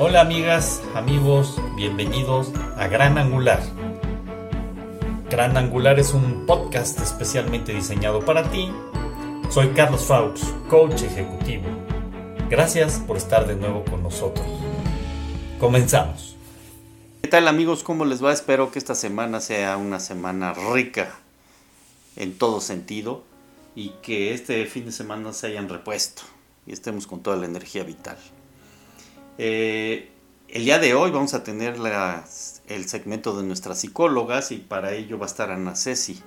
Hola amigas, amigos, bienvenidos a Gran Angular. Gran Angular es un podcast especialmente diseñado para ti. Soy Carlos Faux, coach ejecutivo. Gracias por estar de nuevo con nosotros. Comenzamos. ¿Qué tal amigos? ¿Cómo les va? Espero que esta semana sea una semana rica en todo sentido y que este fin de semana se hayan repuesto y estemos con toda la energía vital. Eh, el día de hoy vamos a tener el segmento de nuestras psicólogas y para ello va a estar Ana Ceci.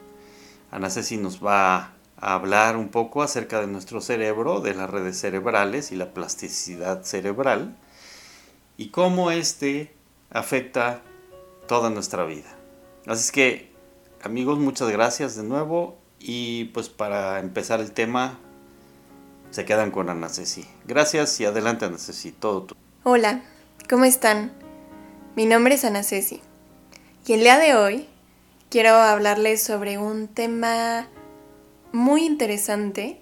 Ana Ceci nos va a hablar un poco acerca de nuestro cerebro, de las redes cerebrales y la plasticidad cerebral y cómo este afecta toda nuestra vida. Así es que amigos, muchas gracias de nuevo y pues para empezar el tema se quedan con Ana Ceci. Gracias y adelante Ana Ceci, todo tú. Hola, ¿cómo están? Mi nombre es Ana Ceci y el día de hoy quiero hablarles sobre un tema muy interesante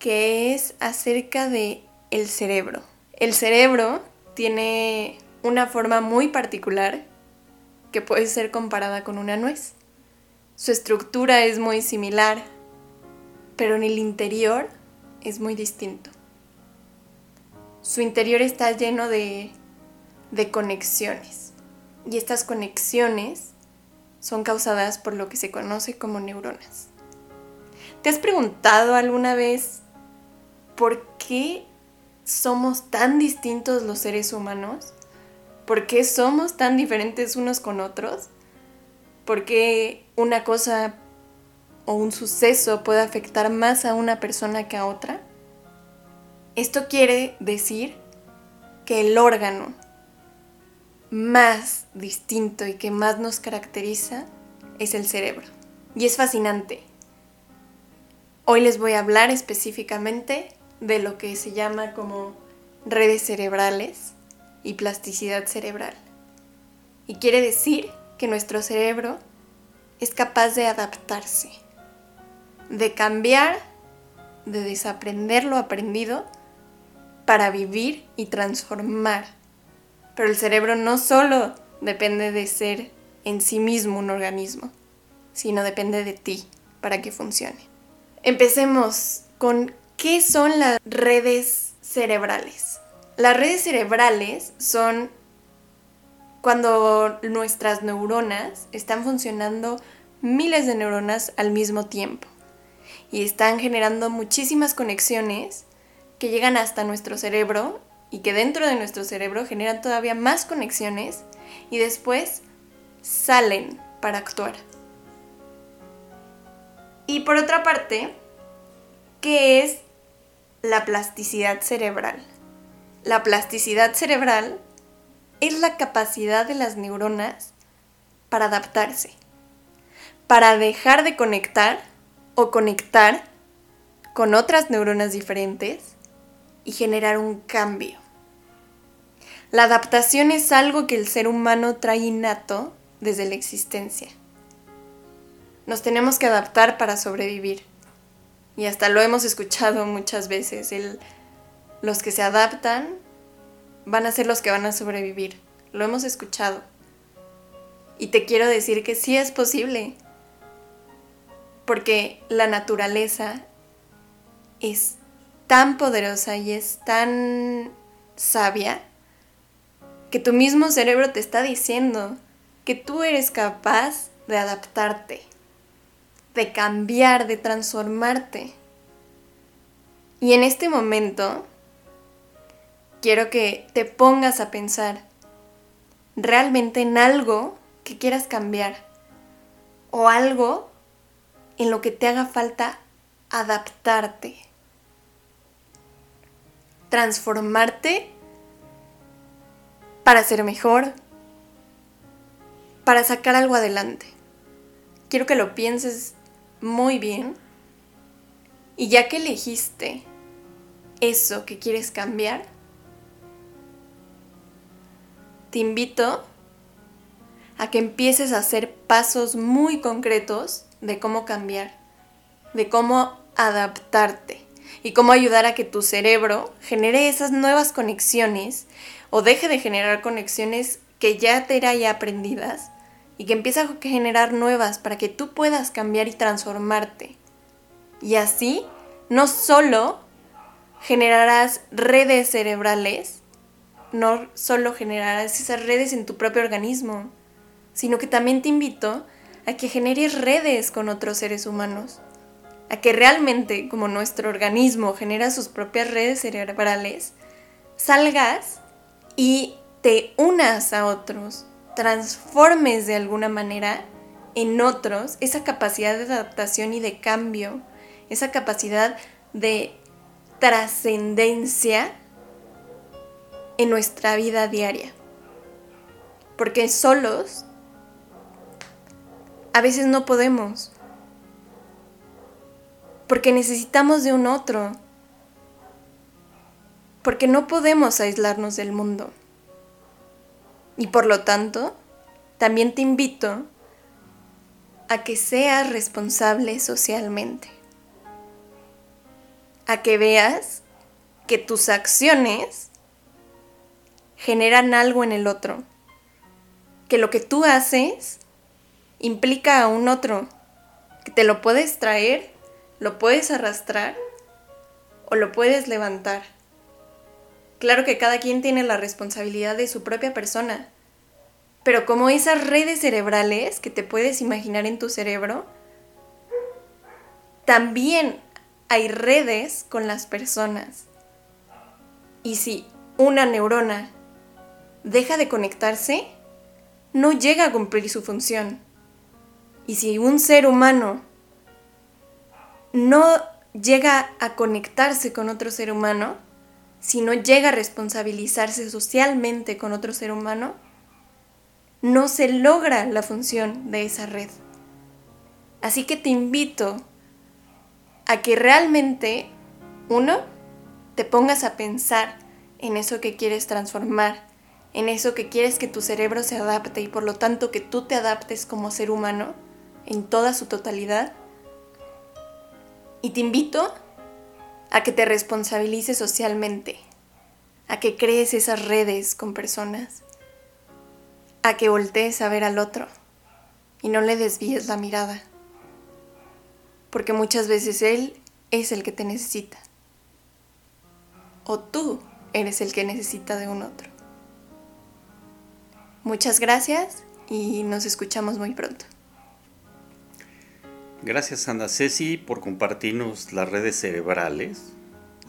que es acerca de el cerebro. El cerebro tiene una forma muy particular que puede ser comparada con una nuez. Su estructura es muy similar, pero en el interior es muy distinto su interior está lleno de, de conexiones. Y estas conexiones son causadas por lo que se conoce como neuronas. ¿Te has preguntado alguna vez por qué somos tan distintos los seres humanos? ¿Por qué somos tan diferentes unos con otros? ¿Por qué una cosa o un suceso puede afectar más a una persona que a otra? Esto quiere decir que el órgano más distinto y que más nos caracteriza es el cerebro. Y es fascinante. Hoy les voy a hablar específicamente de lo que se llama como redes cerebrales y plasticidad cerebral. Y quiere decir que nuestro cerebro es capaz de adaptarse, de cambiar, de desaprender lo aprendido para vivir y transformar. Pero el cerebro no solo depende de ser en sí mismo un organismo, sino depende de ti para que funcione. Empecemos con qué son las redes cerebrales. Las redes cerebrales son cuando nuestras neuronas están funcionando miles de neuronas al mismo tiempo y están generando muchísimas conexiones que llegan hasta nuestro cerebro y que dentro de nuestro cerebro generan todavía más conexiones y después salen para actuar. Y por otra parte, ¿qué es la plasticidad cerebral? La plasticidad cerebral es la capacidad de las neuronas para adaptarse, para dejar de conectar o conectar con otras neuronas diferentes y generar un cambio. La adaptación es algo que el ser humano trae innato desde la existencia. Nos tenemos que adaptar para sobrevivir. Y hasta lo hemos escuchado muchas veces. los que se adaptan van a ser los que van a sobrevivir. Lo hemos escuchado. Y te quiero decir que sí es posible. Porque la naturaleza es tan poderosa y es tan sabia que tu mismo cerebro te está diciendo que tú eres capaz de adaptarte, de cambiar, de transformarte. Y en este momento quiero que te pongas a pensar realmente en algo que quieras cambiar o algo en lo que te haga falta adaptarte transformarte para ser mejor, para sacar algo adelante. Quiero que lo pienses muy bien y ya que elegiste eso que quieres cambiar, te invito a que empieces a hacer pasos muy concretos de cómo cambiar, de cómo adaptarte y cómo ayudar a que tu cerebro genere esas nuevas conexiones o deje de generar conexiones que ya te ya aprendidas y que empieza a generar nuevas para que tú puedas cambiar y transformarte. Y así, no solo generarás redes cerebrales, no solo generarás esas redes en tu propio organismo, sino que también te invito a que generes redes con otros seres humanos, a que realmente, como nuestro organismo genera sus propias redes cerebrales, salgas y te unas a otros, transformes de alguna manera en otros esa capacidad de adaptación y de cambio, esa capacidad de trascendencia en nuestra vida diaria. Porque solos a veces no podemos. Porque necesitamos de un otro. Porque no podemos aislarnos del mundo. Y por lo tanto, también te invito a que seas responsable socialmente. A que veas que tus acciones generan algo en el otro. Que lo que tú haces implica a un otro, que te lo puedes traer, lo puedes arrastrar o lo puedes levantar. Claro que cada quien tiene la responsabilidad de su propia persona, pero como esas redes cerebrales que te puedes imaginar en tu cerebro, también hay redes con las personas. Y si una neurona deja de conectarse, no llega a cumplir su función. Y si un ser humano no llega a conectarse con otro ser humano, si no llega a responsabilizarse socialmente con otro ser humano, no se logra la función de esa red. Así que te invito a que realmente, uno, te pongas a pensar en eso que quieres transformar, en eso que quieres que tu cerebro se adapte y por lo tanto que tú te adaptes como ser humano en toda su totalidad. Y te invito a que te responsabilices socialmente, a que crees esas redes con personas, a que voltees a ver al otro y no le desvíes la mirada, porque muchas veces él es el que te necesita, o tú eres el que necesita de un otro. Muchas gracias y nos escuchamos muy pronto. Gracias Ana Ceci por compartirnos las redes cerebrales.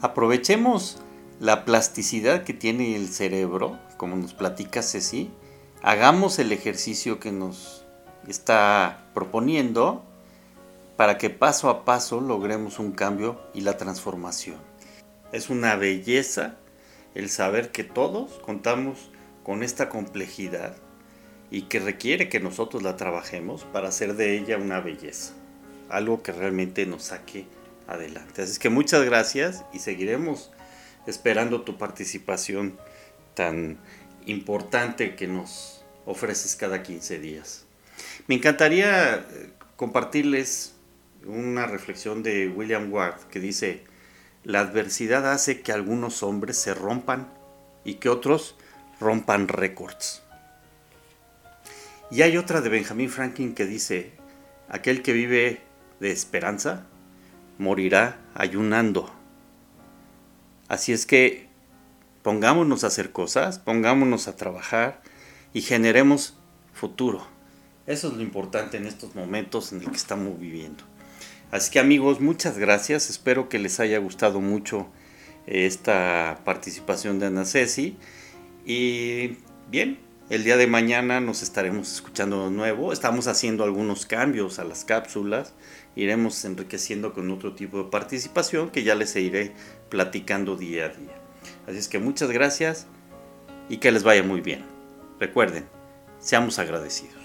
Aprovechemos la plasticidad que tiene el cerebro, como nos platica Ceci. Hagamos el ejercicio que nos está proponiendo para que paso a paso logremos un cambio y la transformación. Es una belleza el saber que todos contamos con esta complejidad y que requiere que nosotros la trabajemos para hacer de ella una belleza algo que realmente nos saque adelante. Así que muchas gracias y seguiremos esperando tu participación tan importante que nos ofreces cada 15 días. Me encantaría eh, compartirles una reflexión de William Ward que dice, la adversidad hace que algunos hombres se rompan y que otros rompan récords. Y hay otra de Benjamin Franklin que dice, aquel que vive de esperanza morirá ayunando. Así es que pongámonos a hacer cosas, pongámonos a trabajar y generemos futuro. Eso es lo importante en estos momentos en el que estamos viviendo. Así que amigos, muchas gracias. Espero que les haya gustado mucho eh, esta participación de Ana Ceci. Y bien, el día de mañana nos estaremos escuchando de nuevo. Estamos haciendo algunos cambios a las cápsulas iremos enriqueciendo con otro tipo de participación que ya les iré platicando día a día. Así es que muchas gracias y que les vaya muy bien. Recuerden, seamos agradecidos.